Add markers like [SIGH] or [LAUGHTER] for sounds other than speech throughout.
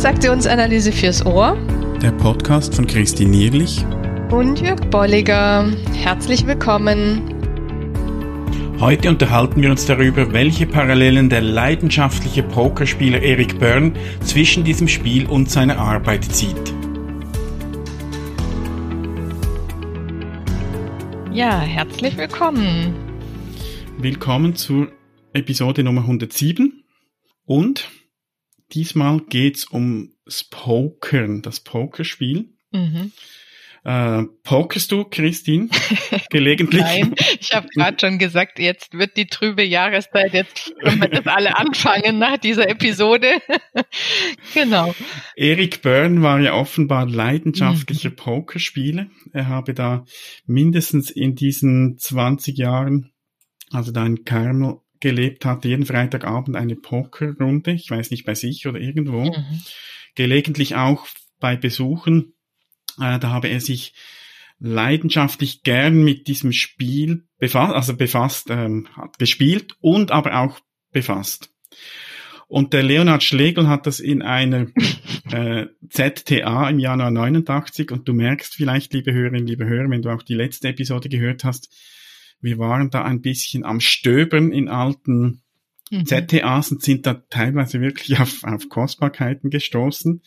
Transaktionsanalyse fürs Ohr. Der Podcast von Christine Nierlich und Jörg Bolliger. Herzlich willkommen. Heute unterhalten wir uns darüber, welche Parallelen der leidenschaftliche Pokerspieler Eric Byrne zwischen diesem Spiel und seiner Arbeit zieht. Ja, herzlich willkommen. Willkommen zur Episode Nummer 107 und diesmal geht's um Pokern, das Pokerspiel. Mhm. Äh, pokerst du, Christine, [LAUGHS] gelegentlich? Nein, ich habe gerade schon gesagt, jetzt wird die trübe Jahreszeit, jetzt können wir das alle anfangen nach dieser Episode. [LAUGHS] genau. Erik Byrne war ja offenbar leidenschaftlicher mhm. Pokerspieler. Er habe da mindestens in diesen 20 Jahren, also da in Carmel gelebt hat, jeden Freitagabend eine Pokerrunde, ich weiß nicht, bei sich oder irgendwo. Mhm. Gelegentlich auch bei Besuchen äh, da habe er sich leidenschaftlich gern mit diesem Spiel befasst, also befasst, ähm, hat gespielt und aber auch befasst. Und der Leonhard Schlegel hat das in einer [LAUGHS] äh, ZTA im Januar 89 und du merkst vielleicht, liebe Hörerinnen, liebe Hörer, wenn du auch die letzte Episode gehört hast, wir waren da ein bisschen am Stöbern in alten mhm. ZTAs und sind da teilweise wirklich auf, auf Kostbarkeiten gestoßen.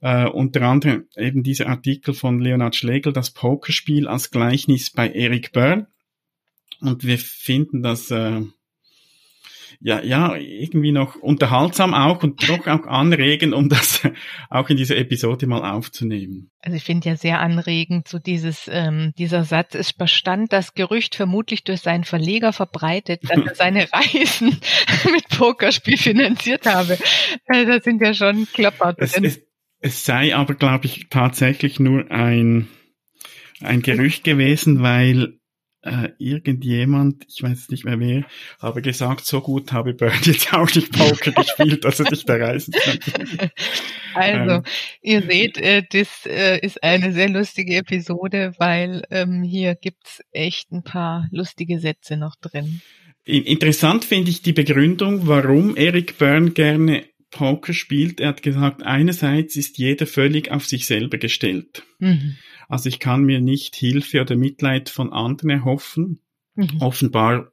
Äh, unter anderem eben dieser Artikel von Leonard Schlegel, das Pokerspiel als Gleichnis bei Eric Byrne. Und wir finden das äh, ja, ja, irgendwie noch unterhaltsam auch und doch auch anregend, um das auch in dieser Episode mal aufzunehmen. Also ich finde ja sehr anregend, so dieses, ähm, dieser Satz, es bestand das Gerücht vermutlich durch seinen Verleger verbreitet, dass er seine [LAUGHS] Reisen [LAUGHS] mit Pokerspiel finanziert habe. Äh, das sind ja schon Klopper drin. Es, es, es sei aber, glaube ich, tatsächlich nur ein, ein Gerücht gewesen, weil äh, irgendjemand, ich weiß nicht mehr wer, habe gesagt, so gut habe Bird jetzt auch nicht Poker [LAUGHS] gespielt, dass er sich da reisen könnte. Also, ähm, ihr seht, äh, das äh, ist eine sehr lustige Episode, weil ähm, hier gibt's echt ein paar lustige Sätze noch drin. Interessant finde ich die Begründung, warum Eric Byrne gerne Poker spielt, er hat gesagt, einerseits ist jeder völlig auf sich selber gestellt. Mhm. Also ich kann mir nicht Hilfe oder Mitleid von anderen erhoffen. Mhm. Offenbar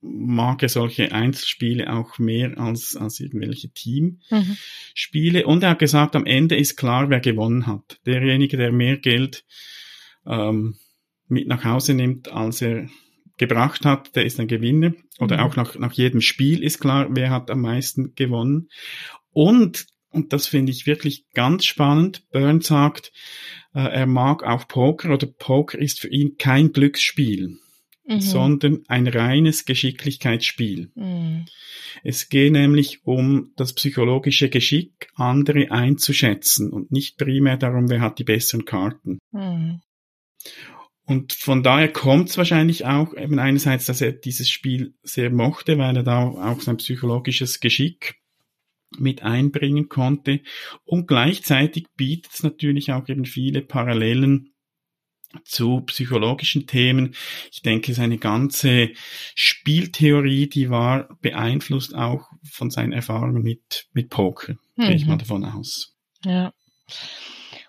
mag er solche Einzelspiele auch mehr als, als irgendwelche Teamspiele. Mhm. Und er hat gesagt, am Ende ist klar, wer gewonnen hat. Derjenige, der mehr Geld ähm, mit nach Hause nimmt, als er gebracht hat, der ist ein Gewinner. Oder mhm. auch nach, nach jedem Spiel ist klar, wer hat am meisten gewonnen. Und, und das finde ich wirklich ganz spannend, Burns sagt, äh, er mag auch Poker oder Poker ist für ihn kein Glücksspiel. Mhm. sondern ein reines Geschicklichkeitsspiel. Mhm. Es geht nämlich um das psychologische Geschick, andere einzuschätzen und nicht primär darum, wer hat die besseren Karten. Mhm. Und von daher kommt es wahrscheinlich auch eben einerseits, dass er dieses Spiel sehr mochte, weil er da auch sein psychologisches Geschick mit einbringen konnte. Und gleichzeitig bietet es natürlich auch eben viele Parallelen zu psychologischen Themen. Ich denke, seine ganze Spieltheorie, die war beeinflusst auch von seinen Erfahrungen mit, mit Poker. Mhm. Gehe ich mal mhm. davon aus. Ja.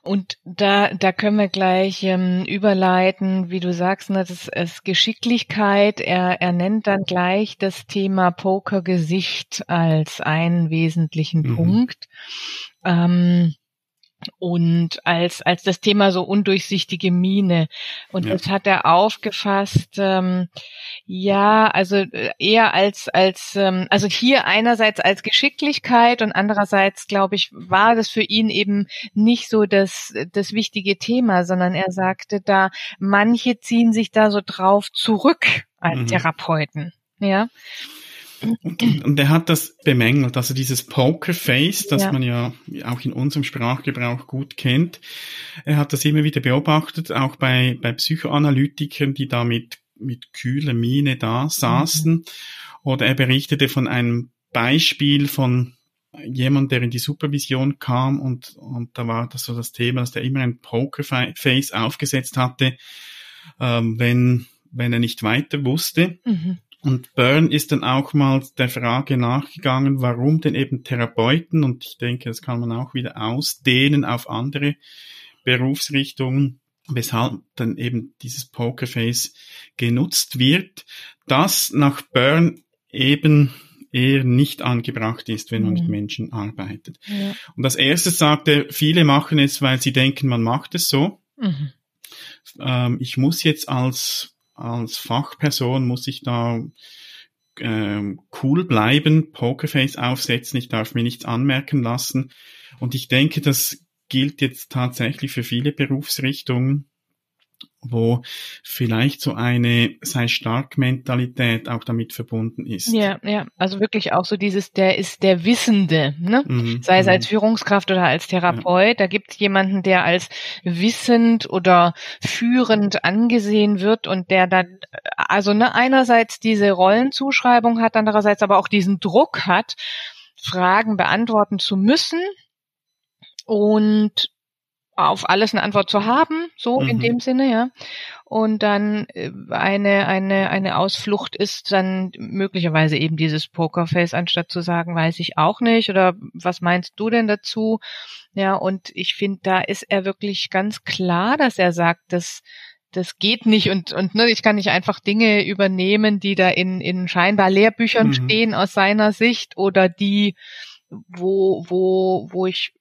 Und da, da können wir gleich ähm, überleiten, wie du sagst, ne, das ist Geschicklichkeit. Er, er nennt dann gleich das Thema Pokergesicht als einen wesentlichen mhm. Punkt. Ähm, und als als das Thema so undurchsichtige Mine und ja. das hat er aufgefasst ähm, ja also äh, eher als als ähm, also hier einerseits als Geschicklichkeit und andererseits glaube ich war das für ihn eben nicht so das das wichtige Thema sondern er sagte da manche ziehen sich da so drauf zurück als mhm. Therapeuten ja und, und er hat das bemängelt, also dieses Pokerface, das ja. man ja auch in unserem Sprachgebrauch gut kennt. Er hat das immer wieder beobachtet, auch bei, bei Psychoanalytikern, die da mit, mit kühler Miene da saßen. Mhm. Oder er berichtete von einem Beispiel von jemand, der in die Supervision kam und, und da war das so das Thema, dass der immer ein Pokerface aufgesetzt hatte, ähm, wenn, wenn er nicht weiter wusste. Mhm Und Byrne ist dann auch mal der Frage nachgegangen, warum denn eben Therapeuten, und ich denke, das kann man auch wieder ausdehnen auf andere Berufsrichtungen, weshalb dann eben dieses Pokerface genutzt wird, das nach Byrne eben eher nicht angebracht ist, wenn man mhm. mit Menschen arbeitet. Ja. Und als erstes sagt er, viele machen es, weil sie denken, man macht es so. Mhm. Ähm, ich muss jetzt als, als Fachperson, muss ich da ähm, cool bleiben, Pokerface aufsetzen, ich darf mir nichts anmerken lassen. Und ich denke, das gilt jetzt tatsächlich für viele Berufsrichtungen wo vielleicht so eine sei stark Mentalität auch damit verbunden ist. Ja, ja, also wirklich auch so dieses, der ist der Wissende, ne? Mhm, sei es als mhm. Führungskraft oder als Therapeut, ja. da gibt es jemanden, der als wissend oder führend angesehen wird und der dann, also ne, einerseits diese Rollenzuschreibung hat, andererseits aber auch diesen Druck hat, Fragen beantworten zu müssen und auf alles eine Antwort zu haben, so mhm. in dem Sinne, ja. Und dann äh, eine, eine, eine Ausflucht ist dann möglicherweise eben dieses Pokerface, anstatt zu sagen, weiß ich auch nicht oder was meinst du denn dazu? Ja, und ich finde, da ist er wirklich ganz klar, dass er sagt, dass das geht nicht und und ne, ich kann nicht einfach Dinge übernehmen, die da in in scheinbar Lehrbüchern mhm. stehen aus seiner Sicht oder die wo wo wo ich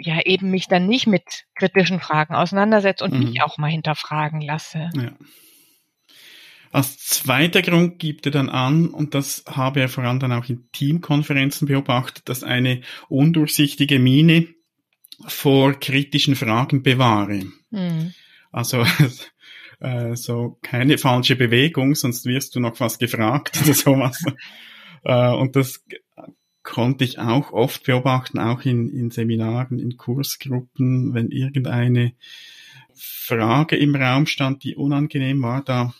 ja eben mich dann nicht mit kritischen Fragen auseinandersetze und mhm. mich auch mal hinterfragen lasse. Ja. Als zweiter Grund gibt er dann an, und das habe er vor allem dann auch in Teamkonferenzen beobachtet, dass eine undurchsichtige Mine vor kritischen Fragen bewahre. Mhm. Also [LAUGHS] äh, so keine falsche Bewegung, sonst wirst du noch was gefragt oder sowas. [LAUGHS] äh, und das konnte ich auch oft beobachten, auch in, in Seminaren, in Kursgruppen, wenn irgendeine Frage im Raum stand, die unangenehm war, da,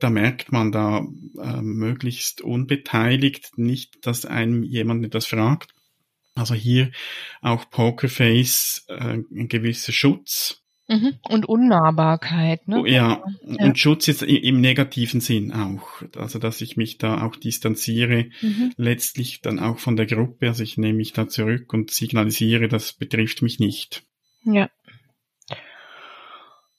da merkt man da äh, möglichst unbeteiligt nicht, dass einem jemand etwas fragt. Also hier auch Pokerface, äh, ein gewisser Schutz. Und Unnahbarkeit, ne? Oh, ja. ja. und Schutz jetzt im negativen Sinn auch. Also, dass ich mich da auch distanziere, mhm. letztlich dann auch von der Gruppe. Also, ich nehme mich da zurück und signalisiere, das betrifft mich nicht. Ja.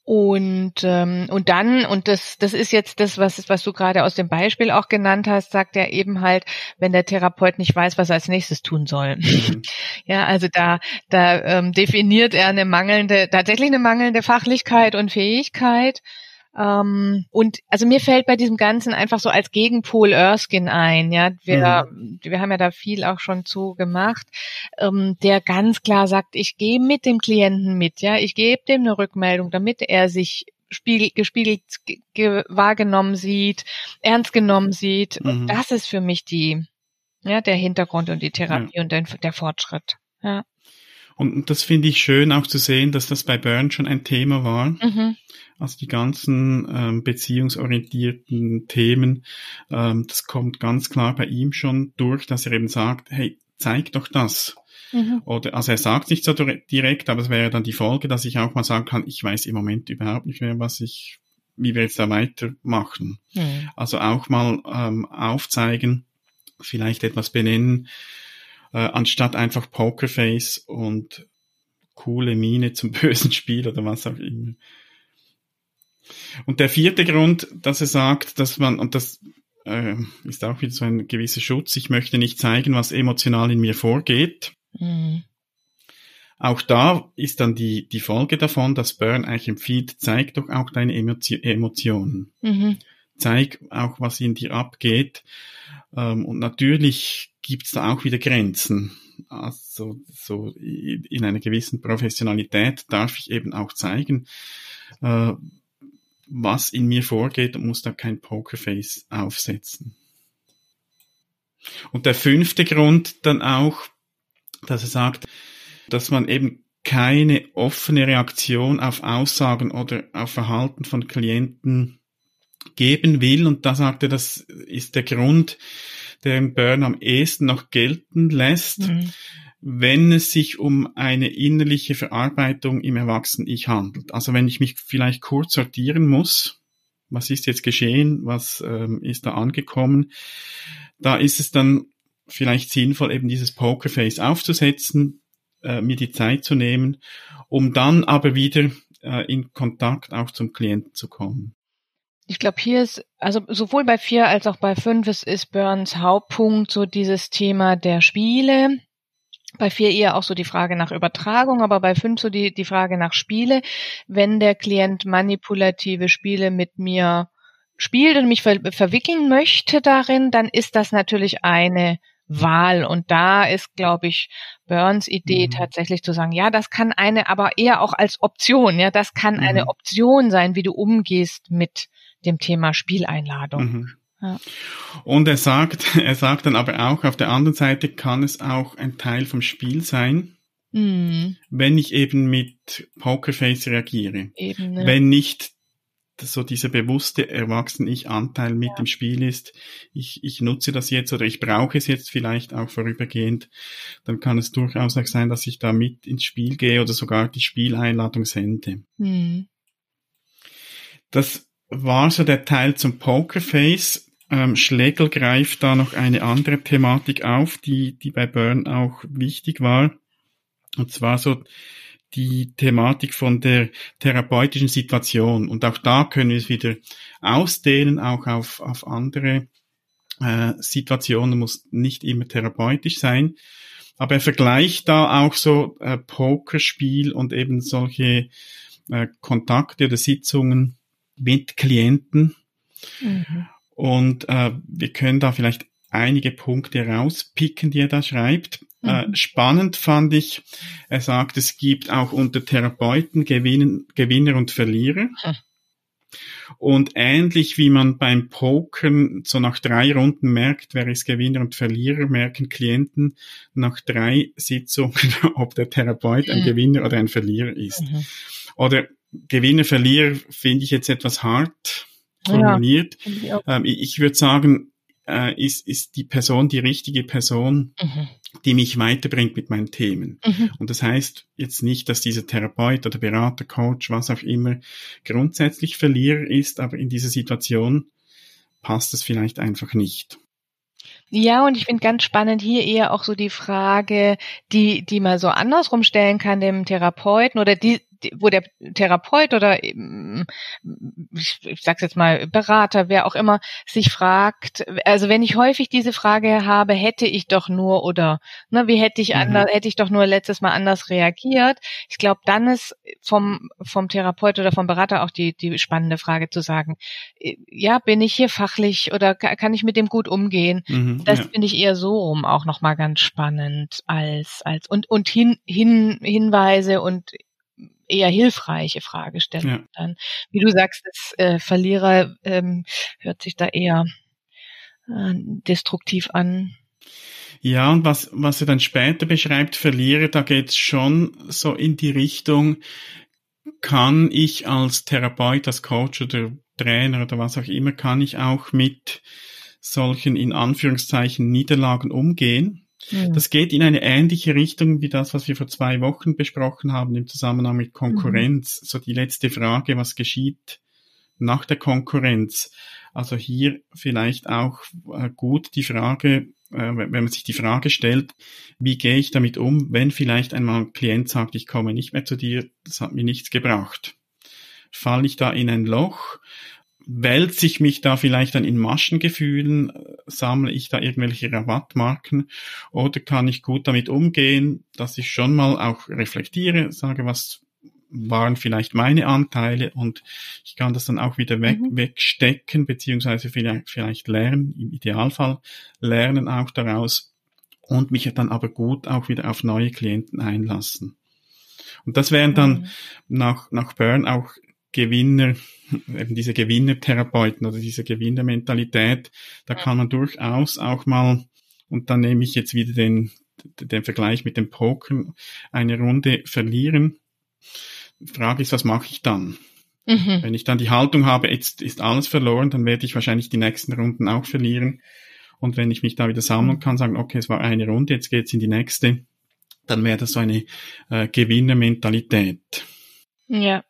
Und, ähm, und dann, und das, das ist jetzt das, was, was du gerade aus dem Beispiel auch genannt hast, sagt er eben halt, wenn der Therapeut nicht weiß, was er als nächstes tun soll. Mhm. [LAUGHS] ja, also da, da ähm, definiert er eine mangelnde, tatsächlich eine mangelnde Fachlichkeit und Fähigkeit. Ähm, und also mir fällt bei diesem Ganzen einfach so als Gegenpol Erskine ein, ja. Wir, mhm. wir haben ja da viel auch schon zu gemacht, ähm, der ganz klar sagt, ich gehe mit dem Klienten mit, ja, ich gebe dem eine Rückmeldung, damit er sich spiegel, gespiegelt ge, wahrgenommen sieht, ernst genommen sieht. Mhm. Und das ist für mich die, ja, der Hintergrund und die Therapie ja. und der, der Fortschritt. Ja. Und das finde ich schön auch zu sehen, dass das bei Burn schon ein Thema war. Mhm. Also die ganzen ähm, beziehungsorientierten Themen, ähm, das kommt ganz klar bei ihm schon durch, dass er eben sagt, hey, zeig doch das. Mhm. Oder, also er sagt nicht so direkt, aber es wäre dann die Folge, dass ich auch mal sagen kann, ich weiß im Moment überhaupt nicht mehr, was ich, wie wir jetzt da weitermachen. Mhm. Also auch mal ähm, aufzeigen, vielleicht etwas benennen, äh, anstatt einfach Pokerface und coole Miene zum [LAUGHS] bösen Spiel oder was auch immer. Und der vierte Grund, dass er sagt, dass man, und das äh, ist auch wieder so ein gewisser Schutz, ich möchte nicht zeigen, was emotional in mir vorgeht. Mhm. Auch da ist dann die, die Folge davon, dass Burn eigentlich empfiehlt, zeig doch auch deine Emotionen. Mhm. Zeig auch, was in dir abgeht. Ähm, und natürlich gibt's da auch wieder Grenzen. Also so in einer gewissen Professionalität darf ich eben auch zeigen, äh, was in mir vorgeht und muss da kein Pokerface aufsetzen. Und der fünfte Grund dann auch, dass er sagt, dass man eben keine offene Reaktion auf Aussagen oder auf Verhalten von Klienten geben will. Und da sagt er, das ist der Grund, der im Burn am ehesten noch gelten lässt. Mhm wenn es sich um eine innerliche Verarbeitung im Erwachsenen-Ich handelt. Also wenn ich mich vielleicht kurz sortieren muss, was ist jetzt geschehen, was ähm, ist da angekommen. Da ist es dann vielleicht sinnvoll, eben dieses Pokerface aufzusetzen, äh, mir die Zeit zu nehmen, um dann aber wieder äh, in Kontakt auch zum Klienten zu kommen. Ich glaube, hier ist, also sowohl bei vier als auch bei fünf ist, ist Burns Hauptpunkt so dieses Thema der Spiele. Bei vier eher auch so die Frage nach Übertragung, aber bei fünf so die, die Frage nach Spiele. Wenn der Klient manipulative Spiele mit mir spielt und mich ver verwickeln möchte darin, dann ist das natürlich eine Wahl. Und da ist, glaube ich, Burns Idee mhm. tatsächlich zu sagen, ja, das kann eine, aber eher auch als Option, ja, das kann mhm. eine Option sein, wie du umgehst mit dem Thema Spieleinladung. Mhm. Ja. Und er sagt, [LAUGHS] er sagt dann aber auch, auf der anderen Seite kann es auch ein Teil vom Spiel sein, mhm. wenn ich eben mit Pokerface reagiere. Eben, ne? Wenn nicht so dieser bewusste Erwachsenen-Ich-Anteil mit ja. im Spiel ist, ich, ich nutze das jetzt oder ich brauche es jetzt vielleicht auch vorübergehend, dann kann es durchaus auch sein, dass ich da mit ins Spiel gehe oder sogar die Spieleinladung sende. Mhm. Das war so der Teil zum Pokerface. Ähm, Schlegel greift da noch eine andere Thematik auf, die, die bei Burn auch wichtig war. Und zwar so die Thematik von der therapeutischen Situation. Und auch da können wir es wieder ausdehnen, auch auf, auf andere äh, Situationen, muss nicht immer therapeutisch sein. Aber er vergleicht da auch so äh, Pokerspiel und eben solche äh, Kontakte oder Sitzungen mit Klienten. Mhm. Und äh, wir können da vielleicht einige Punkte rauspicken, die er da schreibt. Äh, mhm. Äh, spannend fand ich, er sagt, es gibt auch unter Therapeuten Gewinn, Gewinner und Verlierer. Mhm. Und ähnlich wie man beim Pokern so nach drei Runden merkt, wer ist Gewinner und Verlierer, merken Klienten nach drei Sitzungen, [LAUGHS] ob der Therapeut ein mhm. Gewinner oder ein Verlierer ist. Mhm. Oder Gewinner, Verlierer finde ich jetzt etwas hart formuliert. Ja, ich, ähm, ich würde sagen, äh, ist, ist die Person die richtige Person, mhm. die mich weiterbringt mit meinen Themen. Mhm. Und das heißt jetzt nicht, dass dieser Therapeut oder Berater, Coach, was auch immer, grundsätzlich Verlierer ist, aber in dieser Situation passt es vielleicht einfach nicht. Ja, und ich finde ganz spannend hier eher auch so die Frage, die, die man so andersrum stellen kann dem Therapeuten oder die, wo der Therapeut oder ich, ich sag's jetzt mal Berater, wer auch immer, sich fragt, also wenn ich häufig diese Frage habe, hätte ich doch nur oder ne, wie hätte ich mhm. anders, hätte ich doch nur letztes Mal anders reagiert. Ich glaube, dann ist vom vom Therapeut oder vom Berater auch die die spannende Frage zu sagen, ja, bin ich hier fachlich oder kann ich mit dem gut umgehen? Mhm, das ja. finde ich eher so rum auch noch mal ganz spannend als als und und hin, hin Hinweise und eher hilfreiche Fragestellung ja. dann. Wie du sagst, das äh, Verlierer ähm, hört sich da eher äh, destruktiv an. Ja, und was, was er dann später beschreibt, Verlierer, da geht's schon so in die Richtung, kann ich als Therapeut, als Coach oder Trainer oder was auch immer, kann ich auch mit solchen in Anführungszeichen Niederlagen umgehen? Mhm. Das geht in eine ähnliche Richtung wie das, was wir vor zwei Wochen besprochen haben im Zusammenhang mit Konkurrenz. Mhm. So die letzte Frage, was geschieht nach der Konkurrenz? Also hier vielleicht auch äh, gut die Frage, äh, wenn man sich die Frage stellt, wie gehe ich damit um, wenn vielleicht einmal ein Klient sagt, ich komme nicht mehr zu dir, das hat mir nichts gebracht. Falle ich da in ein Loch wälze ich mich da vielleicht dann in Maschengefühlen, sammle ich da irgendwelche Rabattmarken oder kann ich gut damit umgehen, dass ich schon mal auch reflektiere, sage, was waren vielleicht meine Anteile und ich kann das dann auch wieder weg, mhm. wegstecken, beziehungsweise vielleicht, vielleicht lernen, im Idealfall lernen auch daraus und mich dann aber gut auch wieder auf neue Klienten einlassen. Und das wären dann mhm. nach, nach Burn auch Gewinner, eben diese Gewinnertherapeuten oder diese Gewinnermentalität, da kann man durchaus auch mal, und dann nehme ich jetzt wieder den, den Vergleich mit dem Poker, eine Runde verlieren. Die Frage ist, was mache ich dann? Mhm. Wenn ich dann die Haltung habe, jetzt ist alles verloren, dann werde ich wahrscheinlich die nächsten Runden auch verlieren. Und wenn ich mich da wieder sammeln kann, sagen, okay, es war eine Runde, jetzt geht's in die nächste, dann wäre das so eine äh, Gewinnermentalität. Ja,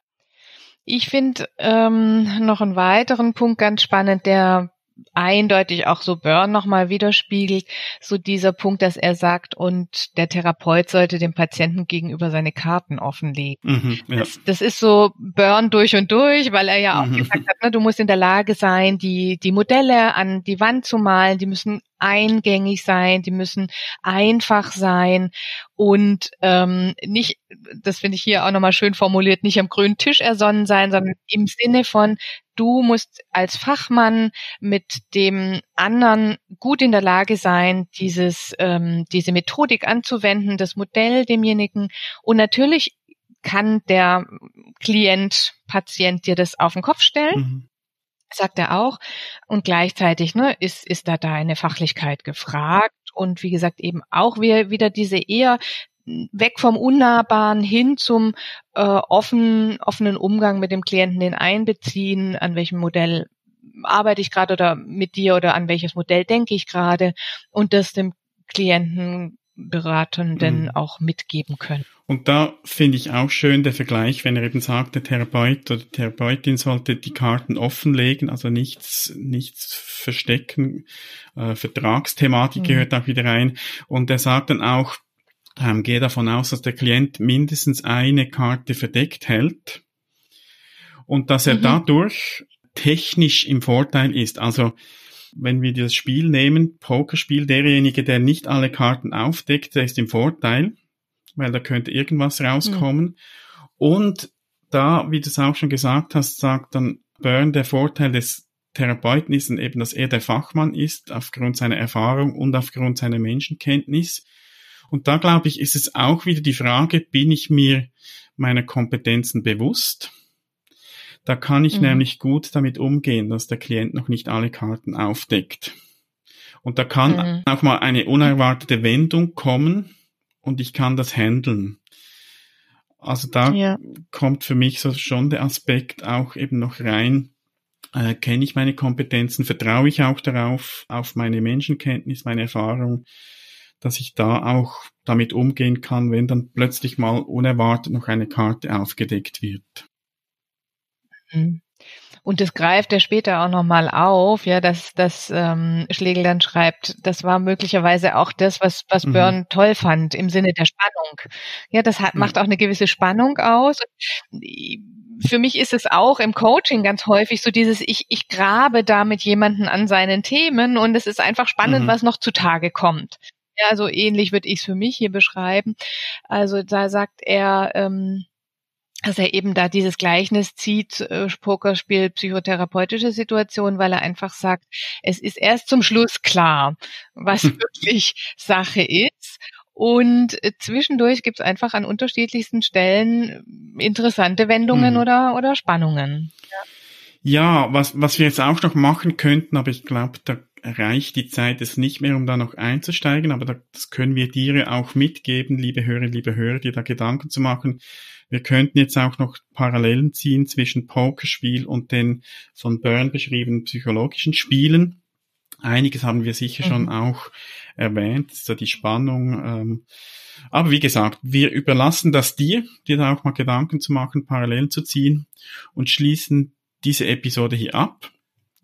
Ich finde ähm, noch einen weiteren Punkt ganz spannend, der eindeutig auch so Burn nochmal widerspiegelt, so dieser Punkt, dass er sagt, und der Therapeut sollte dem Patienten gegenüber seine Karten offenlegen. Mhm, ja. das, das, ist so Burn durch und durch, weil er ja auch mhm. gesagt hat, ne, du musst in der Lage sein, die, die Modelle an die Wand zu malen, die müssen eingängig sein, die müssen einfach sein und ähm, nicht, das finde ich hier auch nochmal schön formuliert, nicht am grünen Tisch ersonnen sein, sondern im Sinne von, du musst als Fachmann mit dem anderen gut in der Lage sein, dieses, ähm, diese Methodik anzuwenden, das Modell demjenigen und natürlich kann der Klient, Patient dir das auf den Kopf stellen. Mhm sagt er auch. Und gleichzeitig ne, ist, ist da deine Fachlichkeit gefragt. Und wie gesagt, eben auch wieder diese eher weg vom Unnahbaren hin zum äh, offen, offenen Umgang mit dem Klienten, den einbeziehen, an welchem Modell arbeite ich gerade oder mit dir oder an welches Modell denke ich gerade und das dem Klienten Beratenden mhm. auch mitgeben können. Und da finde ich auch schön der Vergleich, wenn er eben sagt, der Therapeut oder die Therapeutin sollte die Karten offenlegen, also nichts, nichts verstecken. Äh, Vertragsthematik mhm. gehört auch wieder rein. Und er sagt dann auch, ähm, gehe davon aus, dass der Klient mindestens eine Karte verdeckt hält und dass er mhm. dadurch technisch im Vorteil ist. Also wenn wir das Spiel nehmen, Pokerspiel, derjenige, der nicht alle Karten aufdeckt, der ist im Vorteil, weil da könnte irgendwas rauskommen. Mhm. Und da, wie du es auch schon gesagt hast, sagt dann Byrne, der Vorteil des Therapeuten ist eben, dass er der Fachmann ist, aufgrund seiner Erfahrung und aufgrund seiner Menschenkenntnis. Und da glaube ich, ist es auch wieder die Frage, bin ich mir meiner Kompetenzen bewusst? Da kann ich mhm. nämlich gut damit umgehen, dass der Klient noch nicht alle Karten aufdeckt. Und da kann mhm. auch mal eine unerwartete Wendung kommen und ich kann das handeln. Also da ja. kommt für mich so schon der Aspekt auch eben noch rein. Äh, Kenne ich meine Kompetenzen? Vertraue ich auch darauf, auf meine Menschenkenntnis, meine Erfahrung, dass ich da auch damit umgehen kann, wenn dann plötzlich mal unerwartet noch eine Karte aufgedeckt wird. Mhm. Und das greift er später auch nochmal auf, ja, dass, dass ähm, Schlegel dann schreibt, das war möglicherweise auch das, was, was mhm. Byrne toll fand, im Sinne der Spannung. Ja, das hat, macht auch eine gewisse Spannung aus. Für mich ist es auch im Coaching ganz häufig so dieses, ich, ich grabe da mit jemanden an seinen Themen und es ist einfach spannend, mhm. was noch zutage kommt. Ja, so ähnlich würde ich es für mich hier beschreiben. Also da sagt er, ähm, dass er eben da dieses Gleichnis zieht, äh, Pokerspiel, psychotherapeutische Situation, weil er einfach sagt, es ist erst zum Schluss klar, was wirklich Sache ist. Und äh, zwischendurch gibt es einfach an unterschiedlichsten Stellen interessante Wendungen mhm. oder, oder Spannungen. Ja. ja, was, was wir jetzt auch noch machen könnten, aber ich glaube, da reicht die Zeit es nicht mehr, um da noch einzusteigen, aber das können wir dir auch mitgeben, liebe Hörer, liebe Hörer, dir da Gedanken zu machen wir könnten jetzt auch noch Parallelen ziehen zwischen Pokerspiel und den von Byrne beschriebenen psychologischen Spielen. Einiges haben wir sicher mhm. schon auch erwähnt, so die Spannung. Ähm, aber wie gesagt, wir überlassen das dir, dir da auch mal Gedanken zu machen, Parallelen zu ziehen und schließen diese Episode hier ab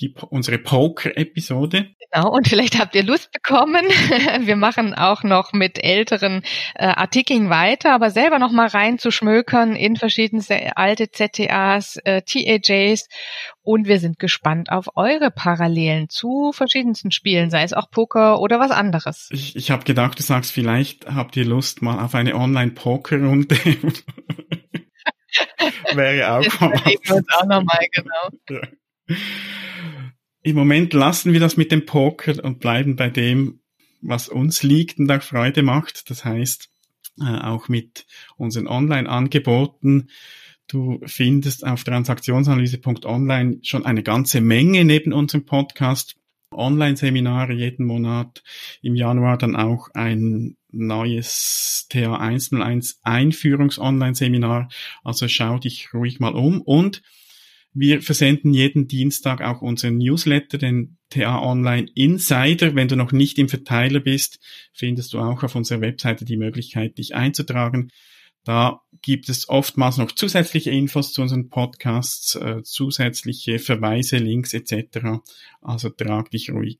die, unsere Poker-Episode. Genau, und vielleicht habt ihr Lust bekommen. [LAUGHS] Wir machen auch noch mit älteren äh, Artikeln weiter, aber selber noch mal reinzuschmökern in verschiedenste alte ZTAs, äh, TAJs und wir sind gespannt auf eure Parallelen zu verschiedensten Spielen, sei es auch Poker oder was anderes. Ich, ich habe gedacht, du sagst, vielleicht habt ihr Lust mal auf eine Online-Poker-Runde. [LAUGHS] Wäre auch auch nochmal, genau. Ja im Moment lassen wir das mit dem Poker und bleiben bei dem, was uns liegt und auch Freude macht. Das heißt, äh, auch mit unseren Online-Angeboten. Du findest auf transaktionsanalyse.online schon eine ganze Menge neben unserem Podcast. Online-Seminare jeden Monat. Im Januar dann auch ein neues TA 101 Einführungs-Online-Seminar. Also schau dich ruhig mal um und wir versenden jeden Dienstag auch unseren Newsletter, den TA Online Insider. Wenn du noch nicht im Verteiler bist, findest du auch auf unserer Webseite die Möglichkeit, dich einzutragen. Da gibt es oftmals noch zusätzliche Infos zu unseren Podcasts, äh, zusätzliche Verweise, Links etc. Also trag dich ruhig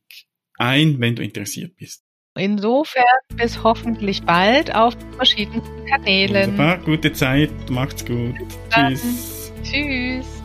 ein, wenn du interessiert bist. Insofern bis hoffentlich bald auf verschiedenen Kanälen. Wunderbar, gute Zeit, macht's gut. Tschüss. Tschüss.